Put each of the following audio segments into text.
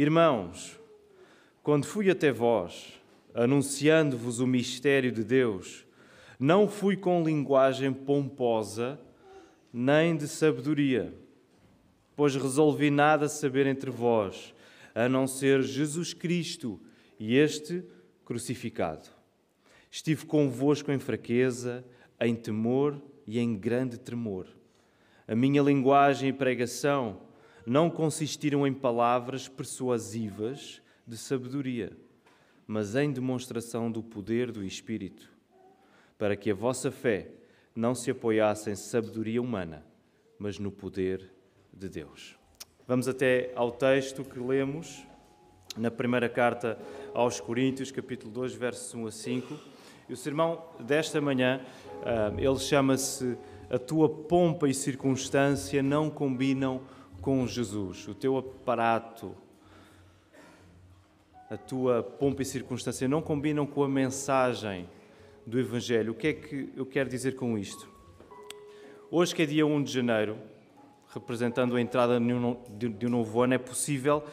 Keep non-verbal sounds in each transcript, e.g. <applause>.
Irmãos, quando fui até vós, anunciando-vos o mistério de Deus, não fui com linguagem pomposa, nem de sabedoria, pois resolvi nada saber entre vós, a não ser Jesus Cristo e este crucificado. Estive convosco em fraqueza, em temor e em grande tremor. A minha linguagem e pregação não consistiram em palavras persuasivas de sabedoria, mas em demonstração do poder do Espírito, para que a vossa fé não se apoiasse em sabedoria humana, mas no poder de Deus. Vamos até ao texto que lemos na primeira carta aos Coríntios, capítulo 2, versos 1 a 5. E o sermão desta manhã, ah, ele chama-se A tua pompa e circunstância não combinam com Jesus. O teu aparato, a tua pompa e circunstância não combinam com a mensagem do Evangelho. O que é que eu quero dizer com isto? Hoje, que é dia 1 de janeiro, representando a entrada de um novo ano, é possível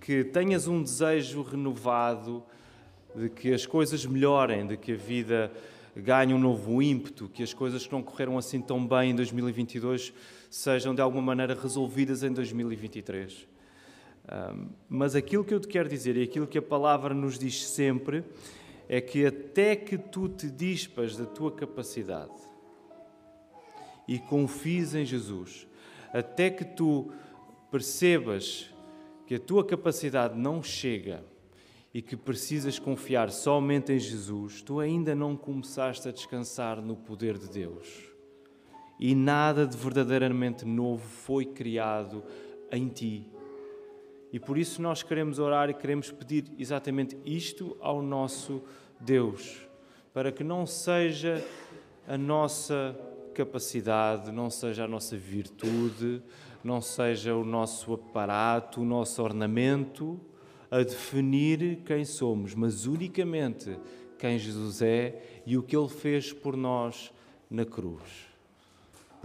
que tenhas um desejo renovado de que as coisas melhorem, de que a vida ganhe um novo ímpeto, que as coisas que não correram assim tão bem em 2022 sejam de alguma maneira resolvidas em 2023. mas aquilo que eu te quero dizer e aquilo que a palavra nos diz sempre é que até que tu te dispas da tua capacidade e confies em Jesus, até que tu percebas que a tua capacidade não chega e que precisas confiar somente em Jesus, tu ainda não começaste a descansar no poder de Deus. E nada de verdadeiramente novo foi criado em ti. E por isso nós queremos orar e queremos pedir exatamente isto ao nosso Deus, para que não seja a nossa capacidade, não seja a nossa virtude, não seja o nosso aparato, o nosso ornamento, a definir quem somos, mas unicamente quem Jesus é e o que ele fez por nós na cruz.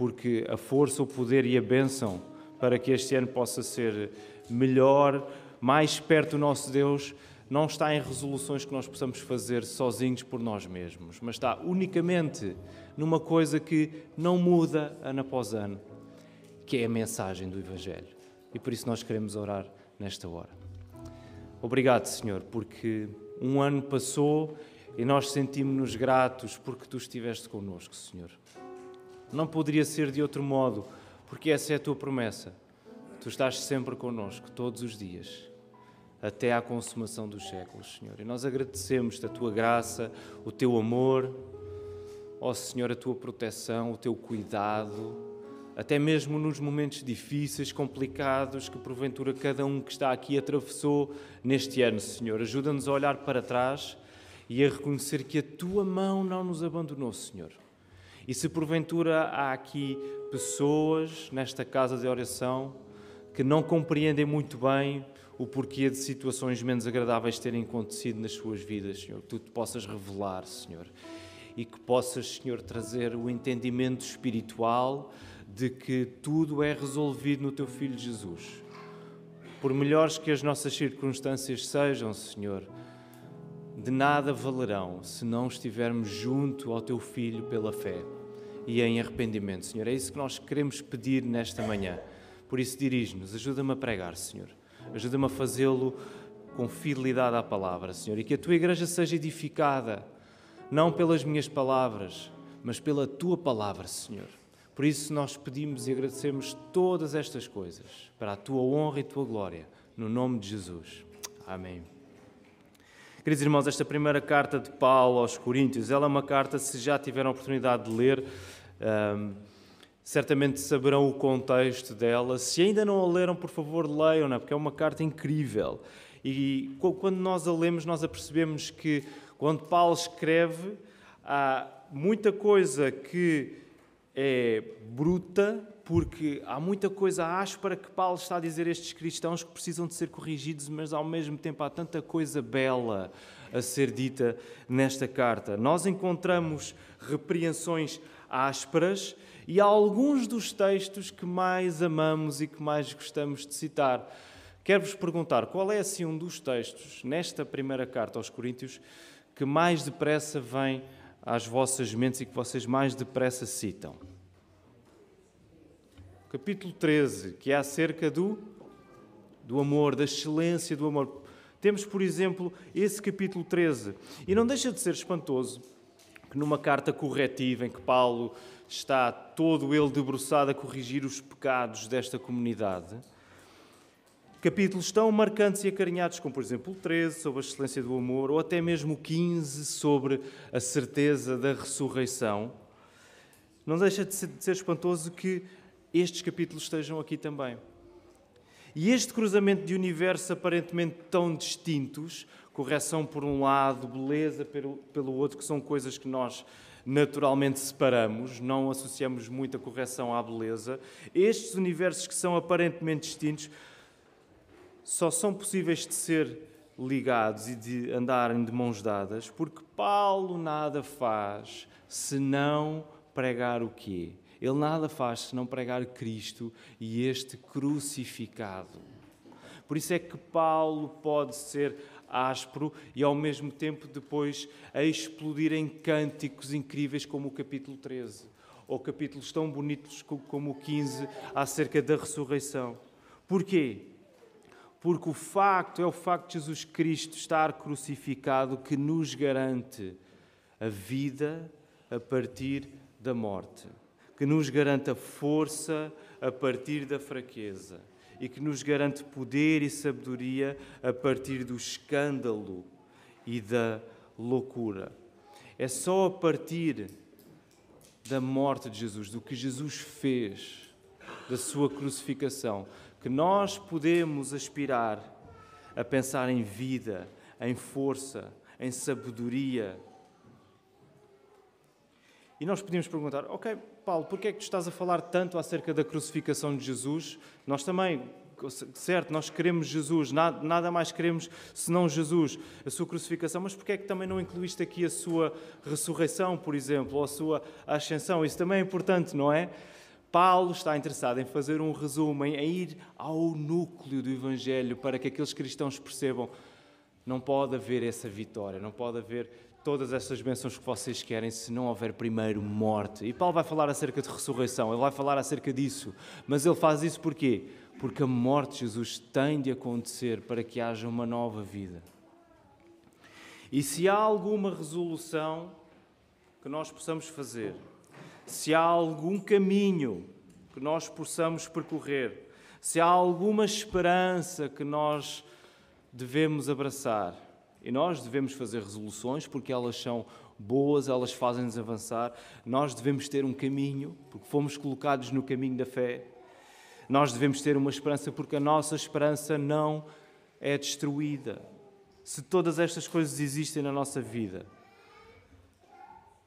Porque a força, o poder e a bênção para que este ano possa ser melhor, mais perto do nosso Deus, não está em resoluções que nós possamos fazer sozinhos por nós mesmos, mas está unicamente numa coisa que não muda ano após ano, que é a mensagem do Evangelho. E por isso nós queremos orar nesta hora. Obrigado, Senhor, porque um ano passou e nós sentimos-nos gratos porque tu estiveste connosco, Senhor. Não poderia ser de outro modo, porque essa é a tua promessa. Tu estás sempre connosco, todos os dias, até à consumação dos séculos, Senhor. E nós agradecemos a tua graça, o teu amor, ó Senhor, a tua proteção, o teu cuidado até mesmo nos momentos difíceis, complicados que porventura cada um que está aqui atravessou neste ano, Senhor. Ajuda-nos a olhar para trás e a reconhecer que a tua mão não nos abandonou, Senhor. E se porventura há aqui pessoas nesta casa de oração que não compreendem muito bem o porquê de situações menos agradáveis terem acontecido nas suas vidas, Senhor, que tu te possas revelar, Senhor, e que possas, Senhor, trazer o entendimento espiritual de que tudo é resolvido no teu Filho Jesus. Por melhores que as nossas circunstâncias sejam, Senhor, de nada valerão se não estivermos junto ao teu Filho pela fé e em arrependimento, Senhor. É isso que nós queremos pedir nesta manhã. Por isso, dirige-nos, ajuda-me a pregar, Senhor. Ajuda-me a fazê-lo com fidelidade à palavra, Senhor, e que a tua igreja seja edificada, não pelas minhas palavras, mas pela tua palavra, Senhor. Por isso nós pedimos e agradecemos todas estas coisas para a tua honra e tua glória, no nome de Jesus. Amém. Queridos irmãos, esta primeira carta de Paulo aos Coríntios, ela é uma carta, se já tiveram a oportunidade de ler, um, certamente saberão o contexto dela. Se ainda não a leram, por favor, leiam-na, porque é uma carta incrível. E quando nós a lemos, nós apercebemos que quando Paulo escreve, há muita coisa que é bruta, porque há muita coisa áspera que Paulo está a dizer a estes cristãos que precisam de ser corrigidos, mas ao mesmo tempo há tanta coisa bela a ser dita nesta carta. Nós encontramos repreensões ásperas e há alguns dos textos que mais amamos e que mais gostamos de citar. Quero-vos perguntar qual é assim um dos textos nesta primeira carta aos Coríntios que mais depressa vem às vossas mentes e que vocês mais depressa citam. Capítulo 13, que é acerca do, do amor, da excelência do amor. Temos, por exemplo, esse capítulo 13. E não deixa de ser espantoso que numa carta corretiva em que Paulo está todo ele debruçado a corrigir os pecados desta comunidade, capítulos tão marcantes e acarinhados como, por exemplo, o 13, sobre a excelência do amor, ou até mesmo o 15, sobre a certeza da ressurreição, não deixa de ser espantoso que estes capítulos estejam aqui também. E este cruzamento de universos aparentemente tão distintos, correção por um lado, beleza pelo, pelo outro, que são coisas que nós naturalmente separamos, não associamos muito a correção à beleza, estes universos que são aparentemente distintos só são possíveis de ser ligados e de andarem de mãos dadas porque Paulo nada faz senão pregar o quê? Ele nada faz senão pregar Cristo e este crucificado. Por isso é que Paulo pode ser áspero e ao mesmo tempo depois a explodir em cânticos incríveis como o capítulo 13 ou capítulos tão bonitos como o 15 acerca da ressurreição. Porquê? porque o facto é o facto de Jesus Cristo estar crucificado que nos garante a vida a partir da morte, que nos garante a força a partir da fraqueza e que nos garante poder e sabedoria a partir do escândalo e da loucura. É só a partir da morte de Jesus, do que Jesus fez, da sua crucificação, que nós podemos aspirar a pensar em vida, em força, em sabedoria. E nós podíamos perguntar: Ok, Paulo, por que é que tu estás a falar tanto acerca da crucificação de Jesus? Nós também, certo, nós queremos Jesus, nada, nada mais queremos senão Jesus, a sua crucificação, mas por que é que também não incluíste aqui a sua ressurreição, por exemplo, ou a sua ascensão? Isso também é importante, não é? Paulo está interessado em fazer um resumo, em ir ao núcleo do Evangelho para que aqueles cristãos percebam não pode haver essa vitória, não pode haver todas essas bênçãos que vocês querem se não houver primeiro morte. E Paulo vai falar acerca de ressurreição, ele vai falar acerca disso, mas ele faz isso porquê? Porque a morte de Jesus tem de acontecer para que haja uma nova vida. E se há alguma resolução que nós possamos fazer se há algum caminho que nós possamos percorrer, se há alguma esperança que nós devemos abraçar. E nós devemos fazer resoluções porque elas são boas, elas fazem-nos avançar. Nós devemos ter um caminho porque fomos colocados no caminho da fé. Nós devemos ter uma esperança porque a nossa esperança não é destruída. Se todas estas coisas existem na nossa vida,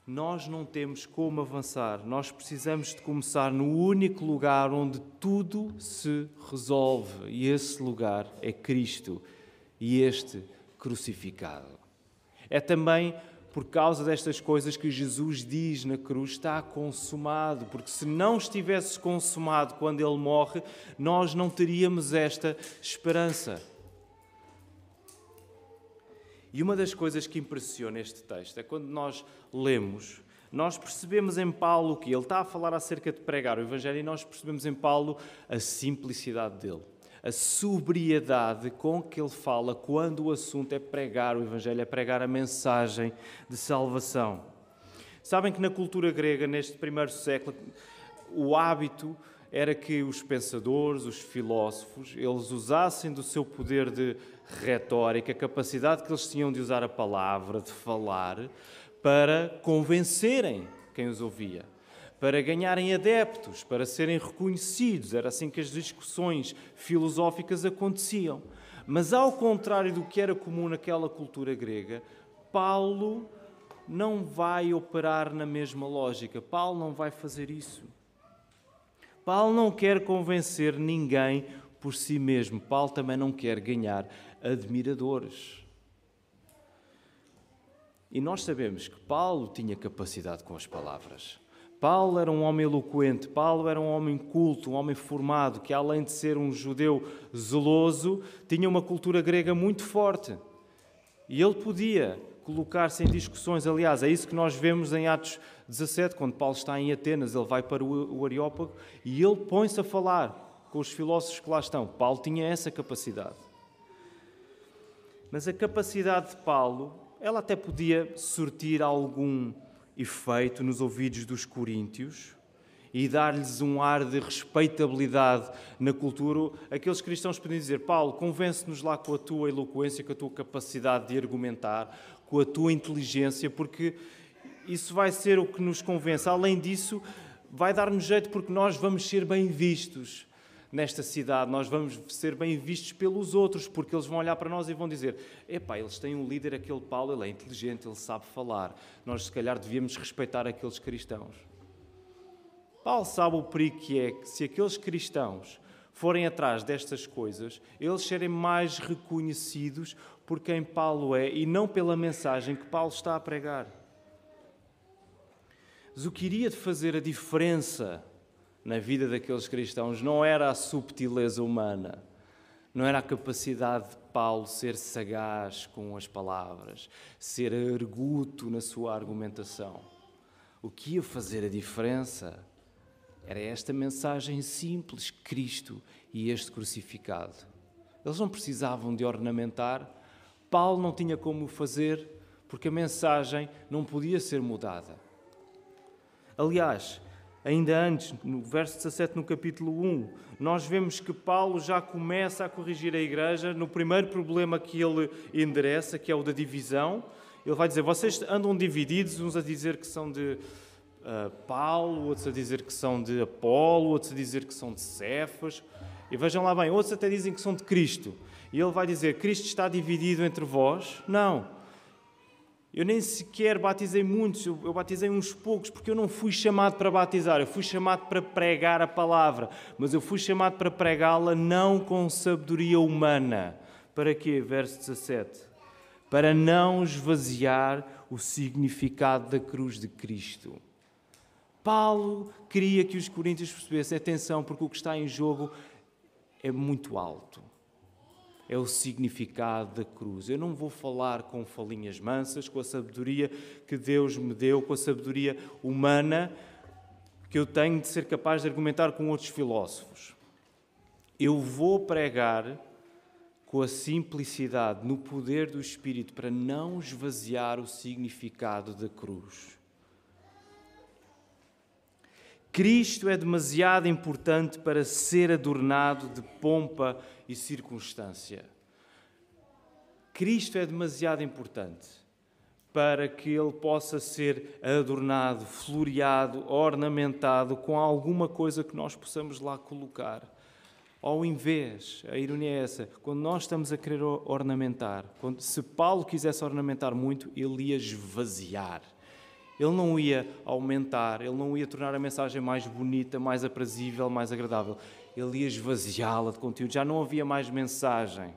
nós não temos como avançar. Nós precisamos de começar no único lugar onde tudo se resolve, e esse lugar é Cristo e este crucificado. É também por causa destas coisas que Jesus diz na cruz está consumado, porque se não estivesse consumado quando ele morre, nós não teríamos esta esperança. E uma das coisas que impressiona este texto é quando nós lemos, nós percebemos em Paulo que ele está a falar acerca de pregar o Evangelho e nós percebemos em Paulo a simplicidade dele, a sobriedade com que ele fala quando o assunto é pregar o Evangelho, é pregar a mensagem de salvação. Sabem que na cultura grega, neste primeiro século, o hábito era que os pensadores, os filósofos, eles usassem do seu poder de retórica, a capacidade que eles tinham de usar a palavra, de falar, para convencerem quem os ouvia, para ganharem adeptos, para serem reconhecidos. Era assim que as discussões filosóficas aconteciam. Mas, ao contrário do que era comum naquela cultura grega, Paulo não vai operar na mesma lógica. Paulo não vai fazer isso. Paulo não quer convencer ninguém por si mesmo. Paulo também não quer ganhar admiradores. E nós sabemos que Paulo tinha capacidade com as palavras. Paulo era um homem eloquente, Paulo era um homem culto, um homem formado, que além de ser um judeu zeloso, tinha uma cultura grega muito forte. E ele podia colocar-se em discussões. Aliás, é isso que nós vemos em Atos 17, quando Paulo está em Atenas, ele vai para o Areópago e ele põe-se a falar com os filósofos que lá estão. Paulo tinha essa capacidade. Mas a capacidade de Paulo, ela até podia surtir algum efeito nos ouvidos dos coríntios e dar-lhes um ar de respeitabilidade na cultura, aqueles cristãos podiam dizer: Paulo, convence-nos lá com a tua eloquência, com a tua capacidade de argumentar, com a tua inteligência, porque isso vai ser o que nos convence. Além disso, vai dar-nos jeito porque nós vamos ser bem vistos nesta cidade, nós vamos ser bem vistos pelos outros, porque eles vão olhar para nós e vão dizer: epá, eles têm um líder, aquele Paulo, ele é inteligente, ele sabe falar. Nós, se calhar, devíamos respeitar aqueles cristãos. Paulo sabe o perigo que é que, se aqueles cristãos forem atrás destas coisas, eles serem mais reconhecidos por quem Paulo é e não pela mensagem que Paulo está a pregar. Mas o que iria fazer a diferença na vida daqueles cristãos não era a subtileza humana, não era a capacidade de Paulo ser sagaz com as palavras, ser arguto na sua argumentação. O que ia fazer a diferença era esta mensagem simples: Cristo e este crucificado. Eles não precisavam de ornamentar, Paulo não tinha como fazer, porque a mensagem não podia ser mudada. Aliás, ainda antes, no verso 17, no capítulo 1, nós vemos que Paulo já começa a corrigir a igreja no primeiro problema que ele endereça, que é o da divisão. Ele vai dizer: vocês andam divididos, uns a dizer que são de uh, Paulo, outros a dizer que são de Apolo, outros a dizer que são de Cefas. E vejam lá bem, outros até dizem que são de Cristo. E ele vai dizer: Cristo está dividido entre vós? Não. Eu nem sequer batizei muitos, eu batizei uns poucos, porque eu não fui chamado para batizar, eu fui chamado para pregar a palavra, mas eu fui chamado para pregá-la não com sabedoria humana. Para quê? Verso 17. Para não esvaziar o significado da cruz de Cristo. Paulo queria que os coríntios percebessem, atenção, porque o que está em jogo é muito alto é o significado da cruz. Eu não vou falar com falinhas mansas, com a sabedoria que Deus me deu, com a sabedoria humana que eu tenho de ser capaz de argumentar com outros filósofos. Eu vou pregar com a simplicidade, no poder do Espírito, para não esvaziar o significado da cruz. Cristo é demasiado importante para ser adornado de pompa e circunstância. Cristo é demasiado importante para que ele possa ser adornado, floreado, ornamentado com alguma coisa que nós possamos lá colocar. Ao invés, a ironia é essa, quando nós estamos a querer ornamentar, quando, se Paulo quisesse ornamentar muito, ele ia esvaziar ele não ia aumentar, ele não ia tornar a mensagem mais bonita, mais aprazível, mais agradável. Ele ia esvaziá-la de conteúdo, já não havia mais mensagem.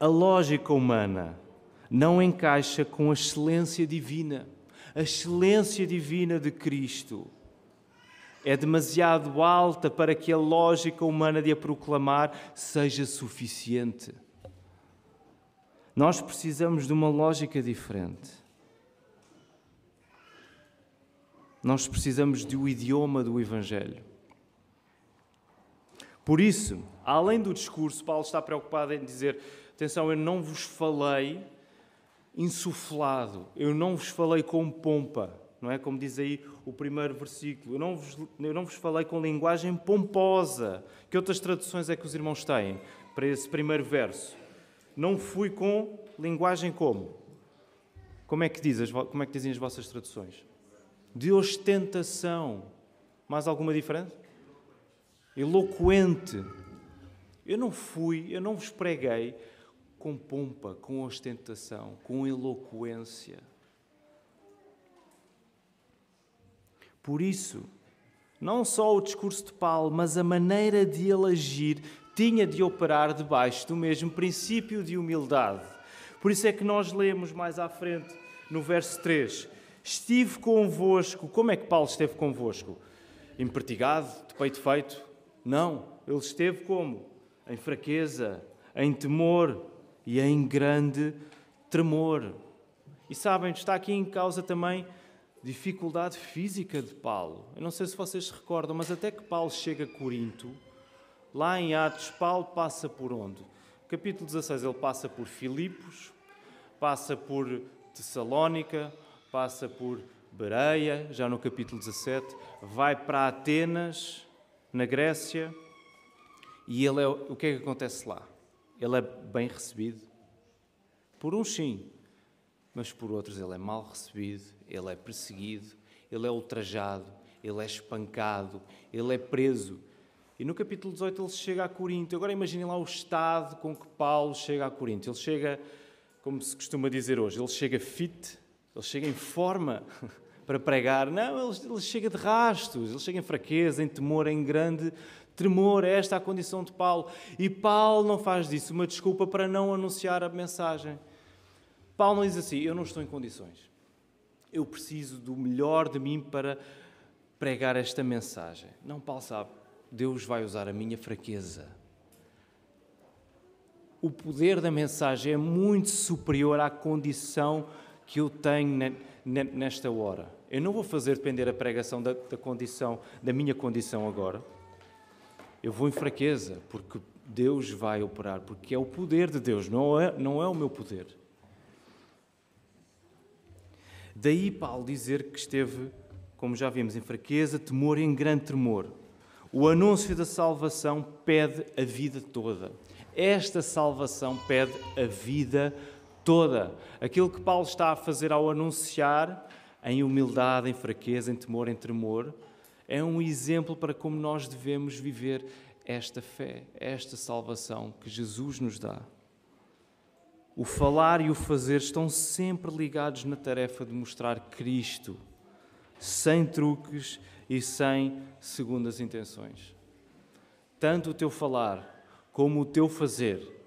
A lógica humana não encaixa com a excelência divina. A excelência divina de Cristo é demasiado alta para que a lógica humana de a proclamar seja suficiente. Nós precisamos de uma lógica diferente. Nós precisamos do idioma do Evangelho. Por isso, além do discurso, Paulo está preocupado em dizer: atenção, eu não vos falei insuflado, eu não vos falei com pompa, não é? Como diz aí o primeiro versículo, eu não vos, eu não vos falei com linguagem pomposa. Que outras traduções é que os irmãos têm para esse primeiro verso? Não fui com linguagem como? Como é que, diz, como é que dizem as vossas traduções? de ostentação. Mais alguma diferença? Eloquente. Eu não fui, eu não vos preguei com pompa, com ostentação, com eloquência. Por isso, não só o discurso de Paulo, mas a maneira de ele agir tinha de operar debaixo do mesmo princípio de humildade. Por isso é que nós lemos mais à frente, no verso 3, Estive convosco. Como é que Paulo esteve convosco? Impertigado, de peito feito? Não. Ele esteve como? Em fraqueza, em temor e em grande tremor. E sabem, está aqui em causa também dificuldade física de Paulo. Eu não sei se vocês se recordam, mas até que Paulo chega a Corinto, lá em Atos, Paulo passa por onde? Capítulo 16, ele passa por Filipos, passa por Tessalónica, passa por Bereia, já no capítulo 17, vai para Atenas, na Grécia, e ele é, o que é que acontece lá? Ele é bem recebido? Por uns sim, mas por outros ele é mal recebido, ele é perseguido, ele é ultrajado, ele é espancado, ele é preso. E no capítulo 18 ele chega a Corinto. Agora imaginem lá o estado com que Paulo chega a Corinto. Ele chega, como se costuma dizer hoje, ele chega fit, ele chega em forma <laughs> para pregar. Não, ele, ele chega de rastos, ele chega em fraqueza, em temor, em grande tremor. Esta é a condição de Paulo. E Paulo não faz disso uma desculpa para não anunciar a mensagem. Paulo não diz assim: Eu não estou em condições. Eu preciso do melhor de mim para pregar esta mensagem. Não, Paulo sabe, Deus vai usar a minha fraqueza. O poder da mensagem é muito superior à condição que eu tenho nesta hora. Eu não vou fazer depender a pregação da, da condição, da minha condição agora. Eu vou em fraqueza, porque Deus vai operar, porque é o poder de Deus, não é, não é o meu poder. Daí Paulo dizer que esteve, como já vimos, em fraqueza, temor e em grande tremor. O anúncio da salvação pede a vida toda. Esta salvação pede a vida toda. Aquilo que Paulo está a fazer ao anunciar, em humildade, em fraqueza, em temor, em tremor, é um exemplo para como nós devemos viver esta fé, esta salvação que Jesus nos dá. O falar e o fazer estão sempre ligados na tarefa de mostrar Cristo, sem truques e sem segundas intenções. Tanto o teu falar como o teu fazer,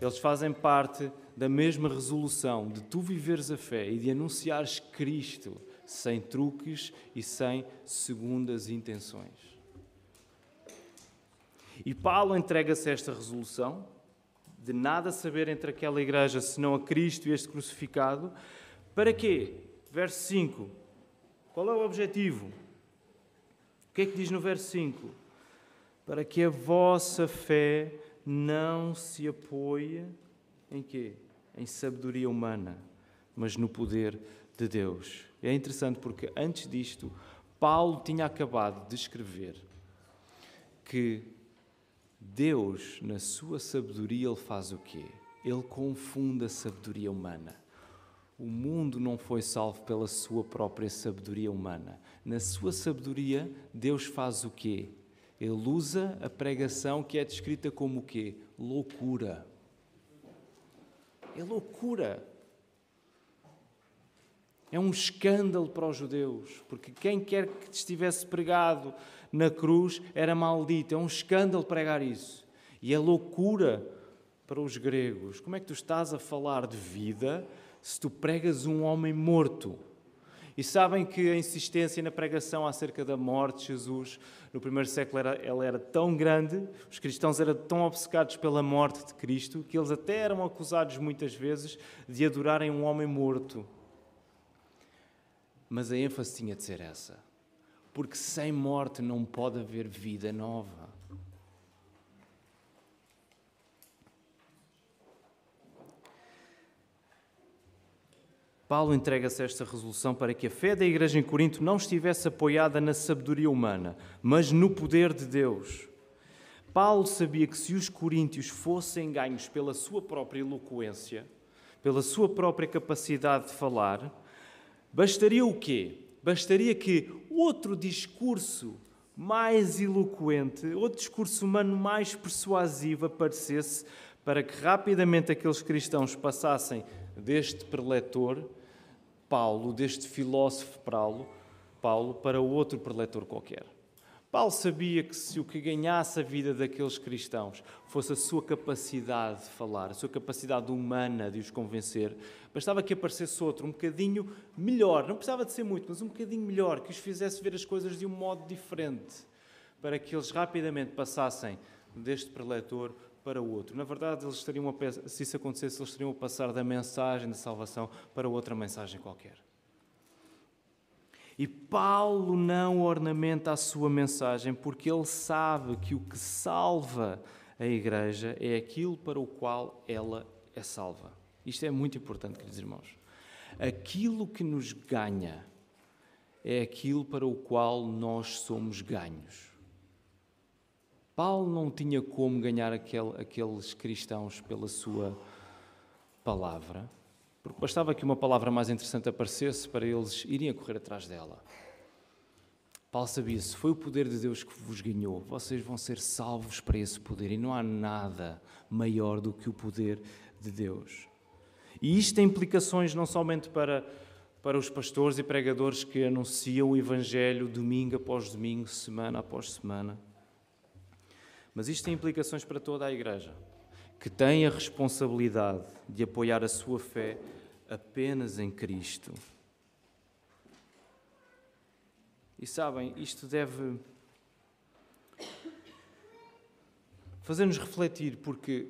eles fazem parte da mesma resolução de tu viveres a fé e de anunciares Cristo sem truques e sem segundas intenções. E Paulo entrega-se a esta resolução de nada saber entre aquela igreja senão a Cristo e este crucificado. Para quê? Verso 5. Qual é o objetivo? O que é que diz no verso 5? Para que a vossa fé não se apoie em quê? Em sabedoria humana, mas no poder de Deus. É interessante porque antes disto, Paulo tinha acabado de escrever que Deus, na sua sabedoria, ele faz o quê? Ele confunde a sabedoria humana. O mundo não foi salvo pela sua própria sabedoria humana. Na sua sabedoria, Deus faz o quê? Ele usa a pregação que é descrita como o quê? Loucura. É loucura. É um escândalo para os judeus, porque quem quer que estivesse pregado na cruz era maldito. É um escândalo pregar isso. E é loucura para os gregos. Como é que tu estás a falar de vida se tu pregas um homem morto? E sabem que a insistência na pregação acerca da morte de Jesus no primeiro século era, ela era tão grande, os cristãos eram tão obcecados pela morte de Cristo, que eles até eram acusados muitas vezes de adorarem um homem morto. Mas a ênfase tinha de ser essa. Porque sem morte não pode haver vida nova. Paulo entrega-se a esta resolução para que a fé da igreja em Corinto não estivesse apoiada na sabedoria humana, mas no poder de Deus. Paulo sabia que se os coríntios fossem ganhos pela sua própria eloquência, pela sua própria capacidade de falar, Bastaria o quê? Bastaria que outro discurso mais eloquente, outro discurso humano mais persuasivo aparecesse para que rapidamente aqueles cristãos passassem deste preletor, Paulo, deste filósofo Paulo, Paulo para outro preletor qualquer. Paulo sabia que se o que ganhasse a vida daqueles cristãos fosse a sua capacidade de falar, a sua capacidade humana de os convencer, bastava que aparecesse outro um bocadinho melhor, não precisava de ser muito, mas um bocadinho melhor, que os fizesse ver as coisas de um modo diferente, para que eles rapidamente passassem deste preletor para o outro. Na verdade, eles estariam a, se isso acontecesse, eles estariam a passar da mensagem de salvação para outra mensagem qualquer. E Paulo não ornamenta a sua mensagem porque ele sabe que o que salva a igreja é aquilo para o qual ela é salva. Isto é muito importante, queridos irmãos. Aquilo que nos ganha é aquilo para o qual nós somos ganhos. Paulo não tinha como ganhar aquele, aqueles cristãos pela sua palavra porque bastava que uma palavra mais interessante aparecesse para eles irem a correr atrás dela. Paulo sabia, se foi o poder de Deus que vos ganhou, vocês vão ser salvos para esse poder e não há nada maior do que o poder de Deus. E isto tem implicações não somente para, para os pastores e pregadores que anunciam o Evangelho domingo após domingo, semana após semana, mas isto tem implicações para toda a igreja que tem a responsabilidade de apoiar a sua fé apenas em Cristo. E sabem, isto deve fazer-nos refletir, porque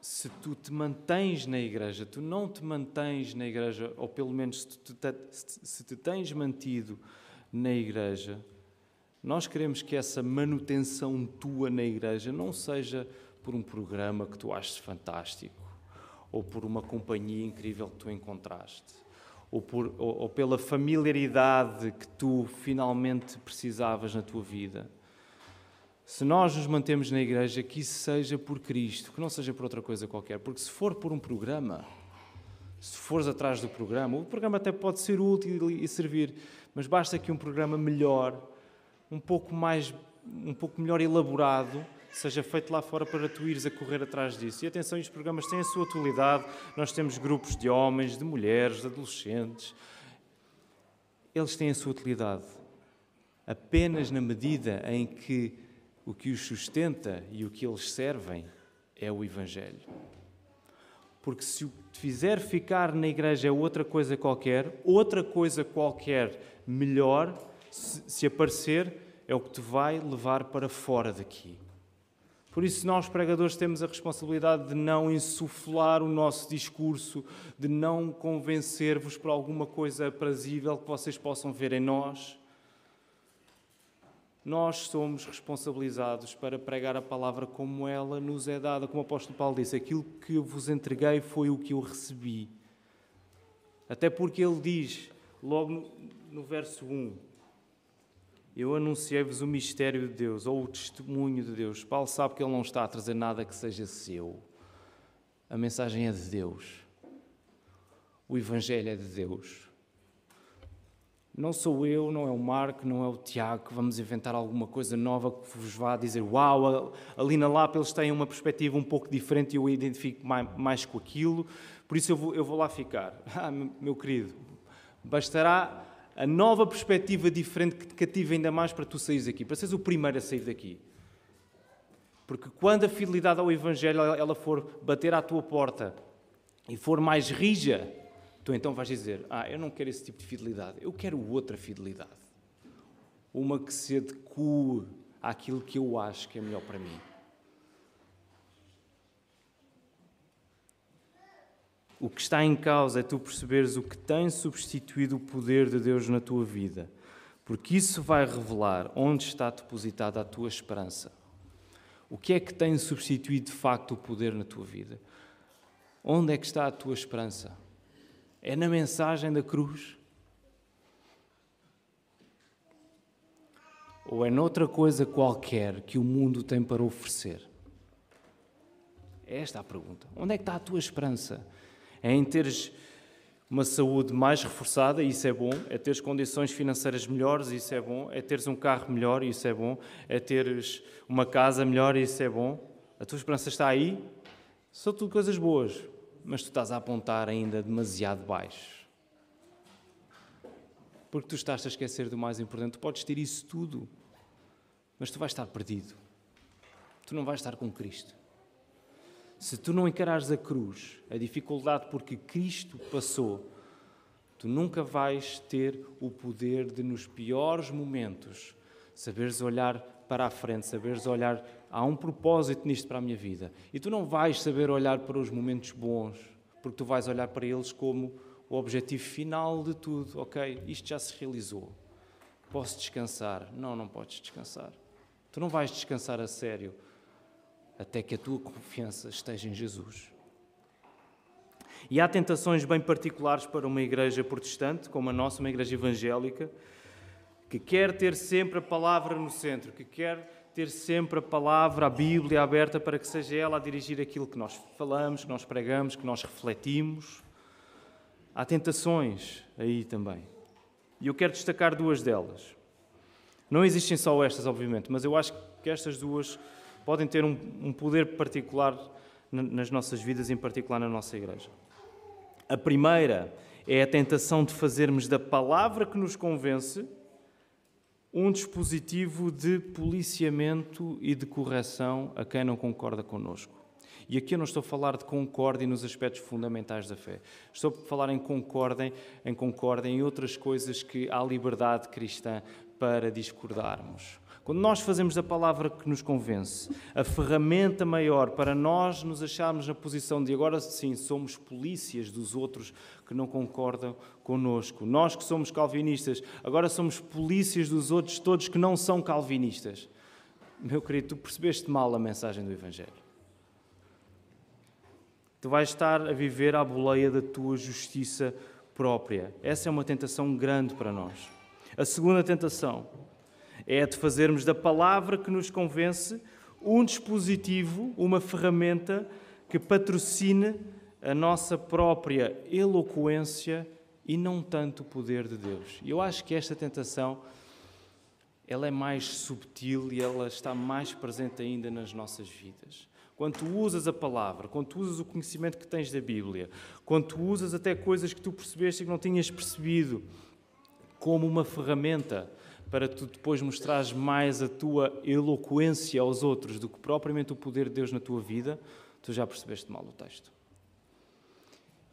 se tu te mantens na igreja, tu não te mantens na igreja, ou pelo menos se, tu te, se te tens mantido na igreja, nós queremos que essa manutenção tua na igreja não seja por um programa que tu achas fantástico, ou por uma companhia incrível que tu encontraste, ou, por, ou, ou pela familiaridade que tu finalmente precisavas na tua vida. Se nós nos mantemos na igreja, que isso seja por Cristo, que não seja por outra coisa qualquer, porque se for por um programa, se fores atrás do programa, o programa até pode ser útil e servir, mas basta que um programa melhor, um pouco mais, um pouco melhor elaborado, seja feito lá fora para tu ires a correr atrás disso. E atenção, os programas têm a sua atualidade. Nós temos grupos de homens, de mulheres, de adolescentes. Eles têm a sua utilidade. Apenas na medida em que o que os sustenta e o que eles servem é o Evangelho. Porque se o te fizer ficar na igreja é outra coisa qualquer, outra coisa qualquer melhor, se, aparecer, é o que te vai levar para fora daqui. Por isso, nós, pregadores, temos a responsabilidade de não insuflar o nosso discurso, de não convencer-vos por alguma coisa aprazível que vocês possam ver em nós. Nós somos responsabilizados para pregar a palavra como ela nos é dada, como o apóstolo Paulo disse: aquilo que eu vos entreguei foi o que eu recebi. Até porque ele diz, logo no, no verso 1, eu anunciei-vos o mistério de Deus, ou o testemunho de Deus. Paulo sabe que ele não está a trazer nada que seja seu. A mensagem é de Deus. O Evangelho é de Deus. Não sou eu, não é o Marco, não é o Tiago que vamos inventar alguma coisa nova que vos vá dizer uau, ali na Lapa eles têm uma perspectiva um pouco diferente e eu identifico mais, mais com aquilo, por isso eu vou, eu vou lá ficar. <laughs> Ah, meu querido, bastará a nova perspectiva diferente que te cativa ainda mais para tu saíres daqui, para seres o primeiro a sair daqui. Porque quando a fidelidade ao Evangelho ela for bater à tua porta e for mais rija, tu então vais dizer: Ah, eu não quero esse tipo de fidelidade, eu quero outra fidelidade. Uma que se adeque àquilo que eu acho que é melhor para mim. O que está em causa é tu perceberes o que tem substituído o poder de Deus na tua vida, porque isso vai revelar onde está depositada a tua esperança. O que é que tem substituído de facto o poder na tua vida? Onde é que está a tua esperança? É na mensagem da cruz? Ou é noutra coisa qualquer que o mundo tem para oferecer? É esta a pergunta. Onde é que está a tua esperança? É em teres uma saúde mais reforçada, isso é bom, é teres condições financeiras melhores, isso é bom, é teres um carro melhor, isso é bom, é teres uma casa melhor, isso é bom. A tua esperança está aí, são tudo coisas boas, mas tu estás a apontar ainda demasiado baixo. Porque tu estás a esquecer do mais importante, tu podes ter isso tudo, mas tu vais estar perdido. Tu não vais estar com Cristo. Se tu não encarares a cruz, a dificuldade porque Cristo passou, tu nunca vais ter o poder de, nos piores momentos, saberes olhar para a frente, saberes olhar. Há um propósito nisto para a minha vida. E tu não vais saber olhar para os momentos bons, porque tu vais olhar para eles como o objetivo final de tudo. Ok, isto já se realizou. Posso descansar? Não, não podes descansar. Tu não vais descansar a sério até que a tua confiança esteja em Jesus. E há tentações bem particulares para uma igreja protestante, como a nossa, uma igreja evangélica, que quer ter sempre a palavra no centro, que quer ter sempre a palavra, a Bíblia aberta para que seja ela a dirigir aquilo que nós falamos, que nós pregamos, que nós refletimos. Há tentações aí também. E eu quero destacar duas delas. Não existem só estas, obviamente, mas eu acho que estas duas podem ter um, um poder particular nas nossas vidas, em particular na nossa igreja. A primeira é a tentação de fazermos da palavra que nos convence um dispositivo de policiamento e de correção a quem não concorda connosco. E aqui eu não estou a falar de concordem nos aspectos fundamentais da fé. Estou a falar em concordem, em concordem em outras coisas que há liberdade cristã para discordarmos. Quando nós fazemos a palavra que nos convence, a ferramenta maior para nós nos acharmos na posição de agora sim somos polícias dos outros que não concordam conosco. Nós que somos calvinistas, agora somos polícias dos outros todos que não são calvinistas. Meu querido, tu percebeste mal a mensagem do Evangelho. Tu vais estar a viver à boleia da tua justiça própria. Essa é uma tentação grande para nós. A segunda tentação é de fazermos da palavra que nos convence um dispositivo, uma ferramenta que patrocine a nossa própria eloquência e não tanto o poder de Deus. E eu acho que esta tentação ela é mais subtil e ela está mais presente ainda nas nossas vidas. Quando tu usas a palavra, quando tu usas o conhecimento que tens da Bíblia, quando tu usas até coisas que tu percebeste e que não tinhas percebido, como uma ferramenta para tu depois mostrares mais a tua eloquência aos outros do que propriamente o poder de Deus na tua vida, tu já percebeste mal o texto.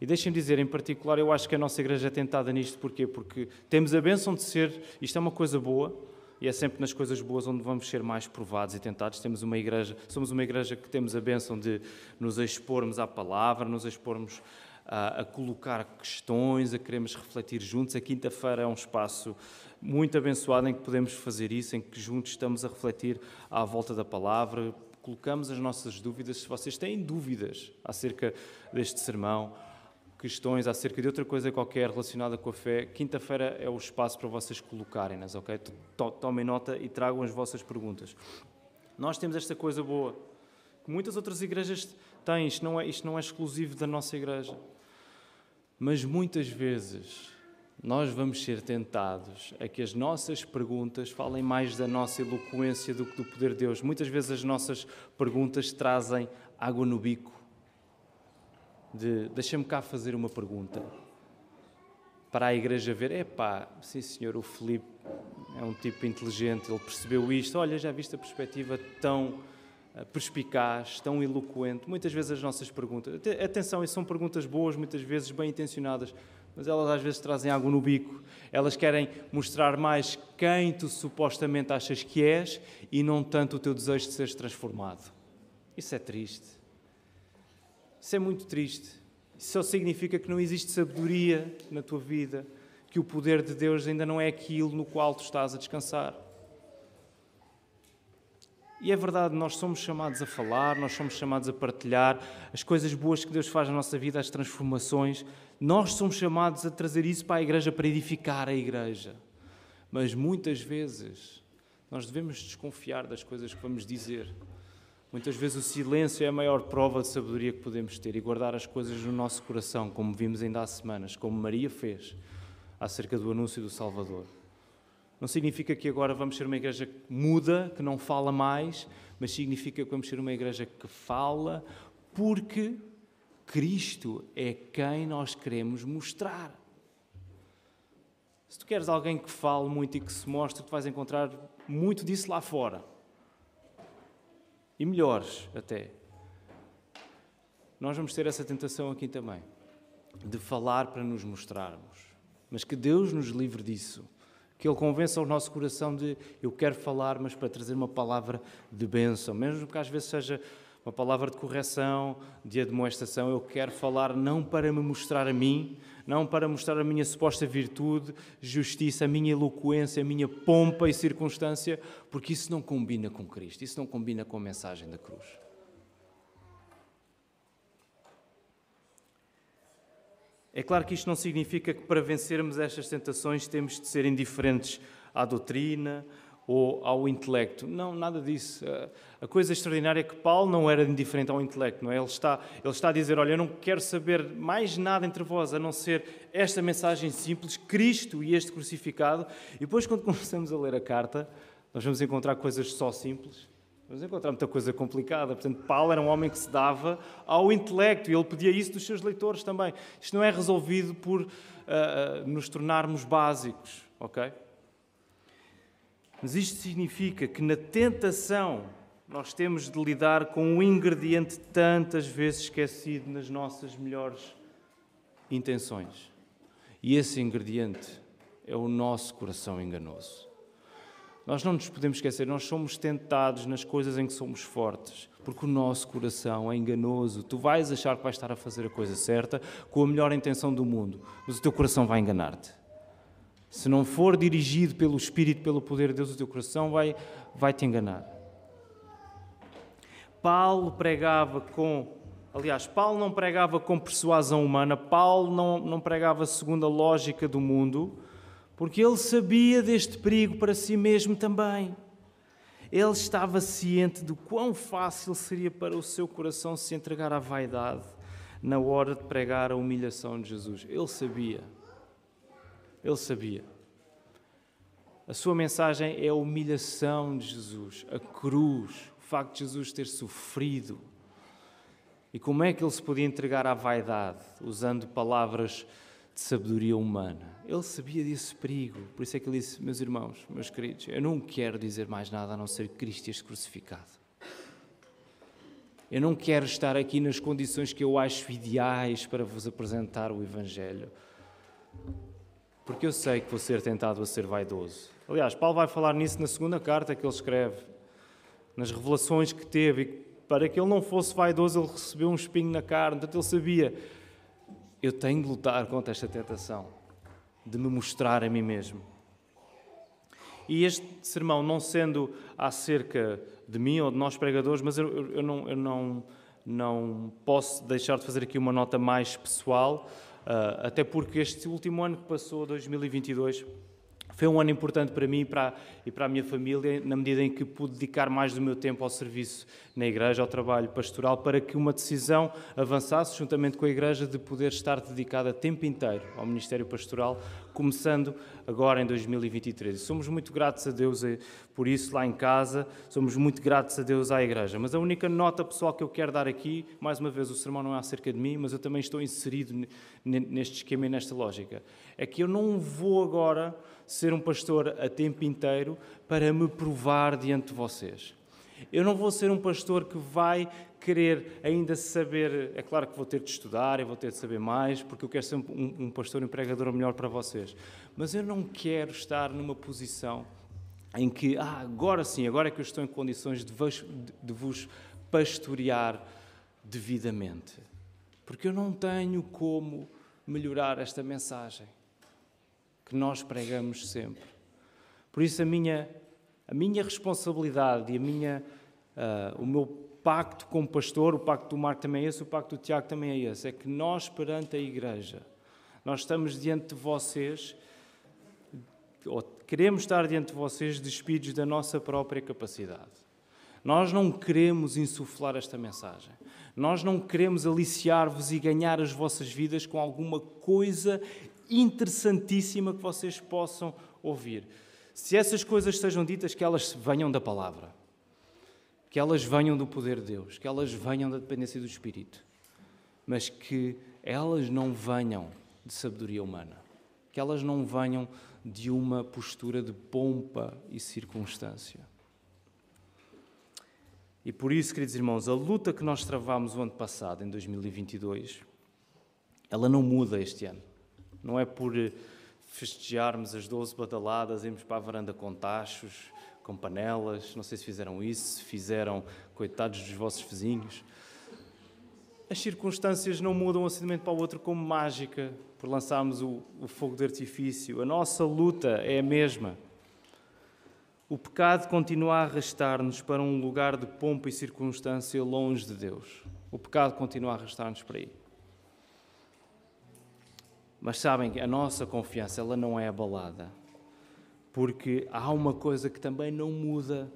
E deixem-me dizer, em particular, eu acho que a nossa igreja é tentada nisto, porquê? Porque temos a bênção de ser, isto é uma coisa boa, e é sempre nas coisas boas onde vamos ser mais provados e tentados. Temos uma igreja, somos uma igreja que temos a bênção de nos expormos à palavra, nos expormos a, a colocar questões, a queremos refletir juntos. A quinta-feira é um espaço muito abençoado em que podemos fazer isso, em que juntos estamos a refletir à volta da palavra, colocamos as nossas dúvidas. Se vocês têm dúvidas acerca deste sermão, questões acerca de outra coisa qualquer relacionada com a fé, quinta-feira é o espaço para vocês colocarem-nas, ok? Tomem nota e tragam as vossas perguntas. Nós temos esta coisa boa, que muitas outras igrejas têm, isto não é, isto não é exclusivo da nossa igreja. Mas muitas vezes nós vamos ser tentados a que as nossas perguntas falem mais da nossa eloquência do que do poder de Deus. Muitas vezes as nossas perguntas trazem água no bico. De deixa-me cá fazer uma pergunta para a igreja ver: epá, sim senhor, o Filipe é um tipo inteligente, ele percebeu isto. Olha, já viste a perspectiva tão perspicaz, tão eloquente. Muitas vezes as nossas perguntas, atenção, são perguntas boas, muitas vezes bem intencionadas, mas elas às vezes trazem água no bico. Elas querem mostrar mais quem tu supostamente achas que és e não tanto o teu desejo de seres transformado. Isso é triste. Isso é muito triste. Isso só significa que não existe sabedoria na tua vida, que o poder de Deus ainda não é aquilo no qual tu estás a descansar. E é verdade, nós somos chamados a falar, nós somos chamados a partilhar as coisas boas que Deus faz na nossa vida, as transformações. Nós somos chamados a trazer isso para a igreja, para edificar a igreja. Mas muitas vezes nós devemos desconfiar das coisas que vamos dizer. Muitas vezes o silêncio é a maior prova de sabedoria que podemos ter e guardar as coisas no nosso coração, como vimos ainda há semanas, como Maria fez acerca do anúncio do Salvador. Não significa que agora vamos ser uma igreja que muda, que não fala mais, mas significa que vamos ser uma igreja que fala porque Cristo é quem nós queremos mostrar. Se tu queres alguém que fale muito e que se mostre, tu vais encontrar muito disso lá fora. e melhores até. Nós vamos ter essa tentação aqui também, de falar para nos mostrarmos. Mas que Deus nos livre disso. Que Ele convença o nosso coração de eu quero falar, mas para trazer uma palavra de bênção, mesmo que às vezes seja uma palavra de correção, de admoestação. Eu quero falar não para me mostrar a mim, não para mostrar a minha suposta virtude, justiça, a minha eloquência, a minha pompa e circunstância, porque isso não combina com Cristo, isso não combina com a mensagem da cruz. É claro que isto não significa que para vencermos estas tentações temos de ser indiferentes à doutrina ou ao intelecto. Não, nada disso. A coisa extraordinária é que Paulo não era indiferente ao intelecto, não é? Ele está, ele está a dizer: Olha, eu não quero saber mais nada entre vós a não ser esta mensagem simples, Cristo e este crucificado. E depois, quando <laughs> começamos a ler a carta, nós vamos encontrar coisas só simples. Vamos encontrar muita coisa complicada. Portanto, Paulo era um homem que se dava ao intelecto e ele pedia isso dos seus leitores também. Isto não é resolvido por uh, uh, nos tornarmos básicos, ok? Mas isto significa que na tentação nós temos de lidar com um ingrediente tantas vezes esquecido nas nossas melhores intenções. E esse ingrediente é o nosso coração enganoso. Nós não nos podemos esquecer, nós somos tentados nas coisas em que somos fortes, porque o nosso coração é enganoso. Tu vais achar que vais estar a fazer a coisa certa com a melhor intenção do mundo, mas o teu coração vai enganar-te. Se não for dirigido pelo Espírito, pelo poder de Deus, o teu coração vai, vai te enganar. Paulo pregava com. Aliás, Paulo não pregava com persuasão humana, Paulo não, não pregava segundo a lógica do mundo, porque ele sabia deste perigo para si mesmo também. Ele estava ciente do quão fácil seria para o seu coração se entregar à vaidade na hora de pregar a humilhação de Jesus. Ele sabia. Ele sabia. A sua mensagem é a humilhação de Jesus, a cruz, o facto de Jesus ter sofrido. E como é que ele se podia entregar à vaidade, usando palavras de sabedoria humana? Ele sabia desse perigo, por isso é que ele disse: Meus irmãos, meus queridos, eu não quero dizer mais nada a não ser Cristo este crucificado. Eu não quero estar aqui nas condições que eu acho ideais para vos apresentar o Evangelho porque eu sei que vou ser tentado a ser vaidoso. Aliás, Paulo vai falar nisso na segunda carta que ele escreve, nas revelações que teve, para que ele não fosse vaidoso, ele recebeu um espinho na carne, portanto ele sabia, eu tenho de lutar contra esta tentação, de me mostrar a mim mesmo. E este sermão, não sendo acerca de mim ou de nós pregadores, mas eu, eu, não, eu não, não posso deixar de fazer aqui uma nota mais pessoal, Uh, até porque este último ano que passou, 2022, foi um ano importante para mim e para, e para a minha família, na medida em que pude dedicar mais do meu tempo ao serviço na igreja, ao trabalho pastoral, para que uma decisão avançasse, juntamente com a igreja, de poder estar dedicada tempo inteiro ao ministério pastoral, começando agora em 2023. somos muito gratos a Deus eh, por isso lá em casa, somos muito gratos a Deus à igreja. Mas a única nota pessoal que eu quero dar aqui, mais uma vez, o sermão não é acerca de mim, mas eu também estou inserido neste esquema e nesta lógica, é que eu não vou agora ser um pastor a tempo inteiro para me provar diante de vocês. Eu não vou ser um pastor que vai querer ainda saber. É claro que vou ter de estudar e vou ter de saber mais, porque eu quero ser um, um pastor, empregador melhor para vocês. Mas eu não quero estar numa posição em que, ah, agora sim, agora é que eu estou em condições de vos, de vos pastorear devidamente. Porque eu não tenho como melhorar esta mensagem que nós pregamos sempre. Por isso, a minha, a minha responsabilidade e a minha, uh, o meu pacto como pastor, o pacto do Marco também é esse, o pacto do Tiago também é esse, é que nós, perante a igreja, nós estamos diante de vocês, ou queremos estar diante de vocês despidos da nossa própria capacidade. Nós não queremos insuflar esta mensagem. Nós não queremos aliciar-vos e ganhar as vossas vidas com alguma coisa interessantíssima que vocês possam ouvir. Se essas coisas sejam ditas, que elas venham da palavra, que elas venham do poder de Deus, que elas venham da dependência do Espírito, mas que elas não venham de sabedoria humana, que elas não venham de uma postura de pompa e circunstância. E por isso, queridos irmãos, a luta que nós travamos o ano passado, em 2022, ela não muda este ano. Não é por eh, festejarmos as 12 badaladas, irmos para a varanda com tachos, com panelas. Não sei se fizeram isso, se fizeram, coitados dos vossos vizinhos. As circunstâncias não mudam assim de um momento para o outro como mágica, por lançarmos o, o fogo de artifício. A nossa luta é a mesma. O pecado continua a arrastar-nos para um lugar de pompa e circunstância longe de Deus. O pecado continua a arrastar-nos para aí. Mas sabem que a nossa confiança ela não é abalada, porque há uma coisa que também não muda,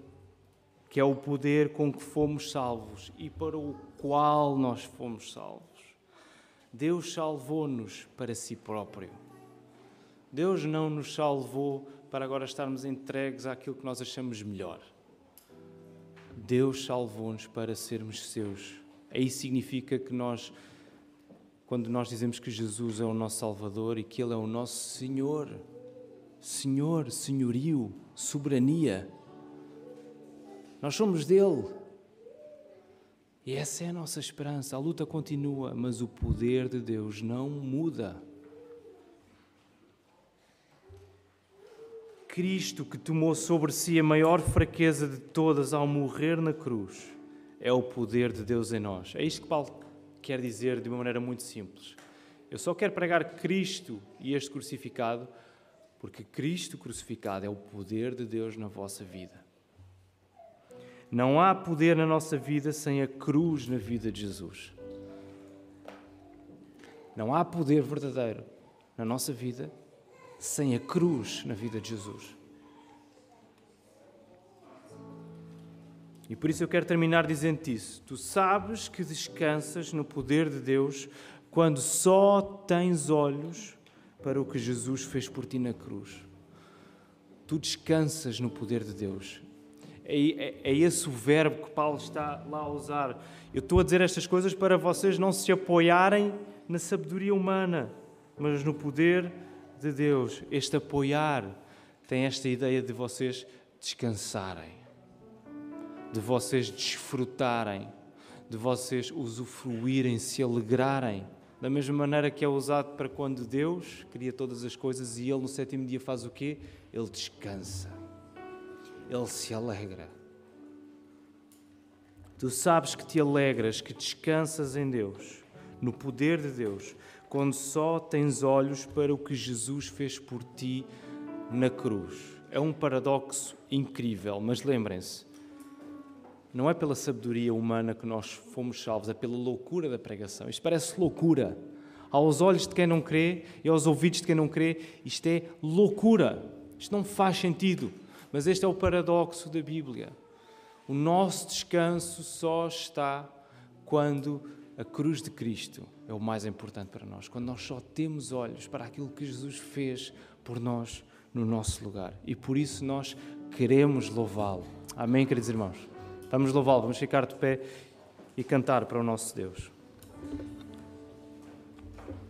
que é o poder com que fomos salvos e para o qual nós fomos salvos. Deus salvou-nos para si próprio. Deus não nos salvou para agora estarmos entregues àquilo que nós achamos melhor. Deus salvou-nos para sermos seus. Aí significa que nós, quando nós dizemos que Jesus é o nosso Salvador e que Ele é o nosso Senhor, Senhor, senhorio, soberania, nós somos dele. E essa é a nossa esperança. A luta continua, mas o poder de Deus não muda. Cristo, que tomou sobre si a maior fraqueza de todas ao morrer na cruz, é o poder de Deus em nós. É isto que Paulo quer dizer de uma maneira muito simples. Eu só quero pregar Cristo e este crucificado, porque Cristo crucificado é o poder de Deus na vossa vida. Não há poder na nossa vida sem a cruz na vida de Jesus. Não há poder verdadeiro na nossa vida sem a cruz na vida de Jesus. E por isso eu quero terminar dizendo isso. Tu sabes que descansas no poder de Deus quando só tens olhos para o que Jesus fez por ti na cruz. Tu descansas no poder de Deus. É, é, é, esse o verbo que Paulo está lá a usar. Eu estou a dizer estas coisas para vocês não se apoiarem na sabedoria humana, mas no poder de Deus. Este apoiar tem esta ideia de vocês descansarem, de vocês desfrutarem, de vocês usufruírem, se alegrarem. Da mesma maneira que é usado para quando Deus cria todas as coisas e Ele no sétimo dia faz o quê? Ele descansa. Ele se alegra. Tu sabes que te alegras, que descansas em Deus, no poder de Deus, quando só tens olhos para o que Jesus fez por ti na cruz. É um paradoxo incrível, mas lembrem-se, não é pela sabedoria humana que nós fomos salvos, é pela loucura da pregação. Isto parece loucura. Aos olhos de quem não crê e aos ouvidos de quem não crê, isto é loucura. Isto não faz sentido. Mas este é o paradoxo da Bíblia. O nosso descanso só está quando a cruz de Cristo é o mais importante para nós, quando nós só temos olhos para aquilo que Jesus fez por nós no nosso lugar. E por isso nós queremos louvá-lo. Amém, queridos irmãos? Vamos louvá-lo, vamos ficar de pé e cantar para o nosso Deus.